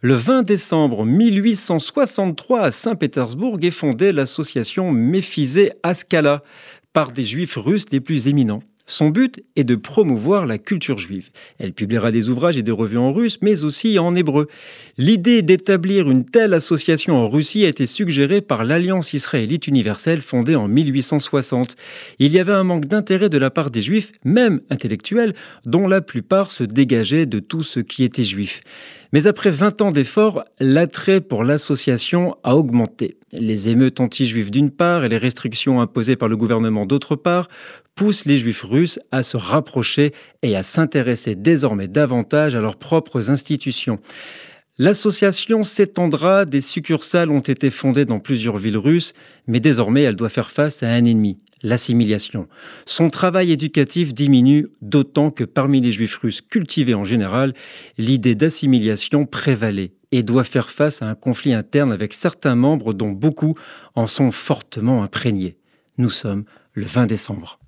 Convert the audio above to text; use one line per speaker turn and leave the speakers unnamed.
Le 20 décembre 1863 à Saint-Pétersbourg est fondée l'association Méphizé Askala par des juifs russes les plus éminents. Son but est de promouvoir la culture juive. Elle publiera des ouvrages et des revues en russe, mais aussi en hébreu. L'idée d'établir une telle association en Russie a été suggérée par l'Alliance israélite universelle fondée en 1860. Il y avait un manque d'intérêt de la part des juifs, même intellectuels, dont la plupart se dégageaient de tout ce qui était juif. Mais après 20 ans d'efforts, l'attrait pour l'association a augmenté. Les émeutes anti-juives d'une part et les restrictions imposées par le gouvernement d'autre part poussent les juifs russes à se rapprocher et à s'intéresser désormais davantage à leurs propres institutions. L'association s'étendra, des succursales ont été fondées dans plusieurs villes russes, mais désormais elle doit faire face à un ennemi, l'assimilation. Son travail éducatif diminue, d'autant que parmi les juifs russes cultivés en général, l'idée d'assimilation prévalait et doit faire face à un conflit interne avec certains membres dont beaucoup en sont fortement imprégnés. Nous sommes le 20 décembre.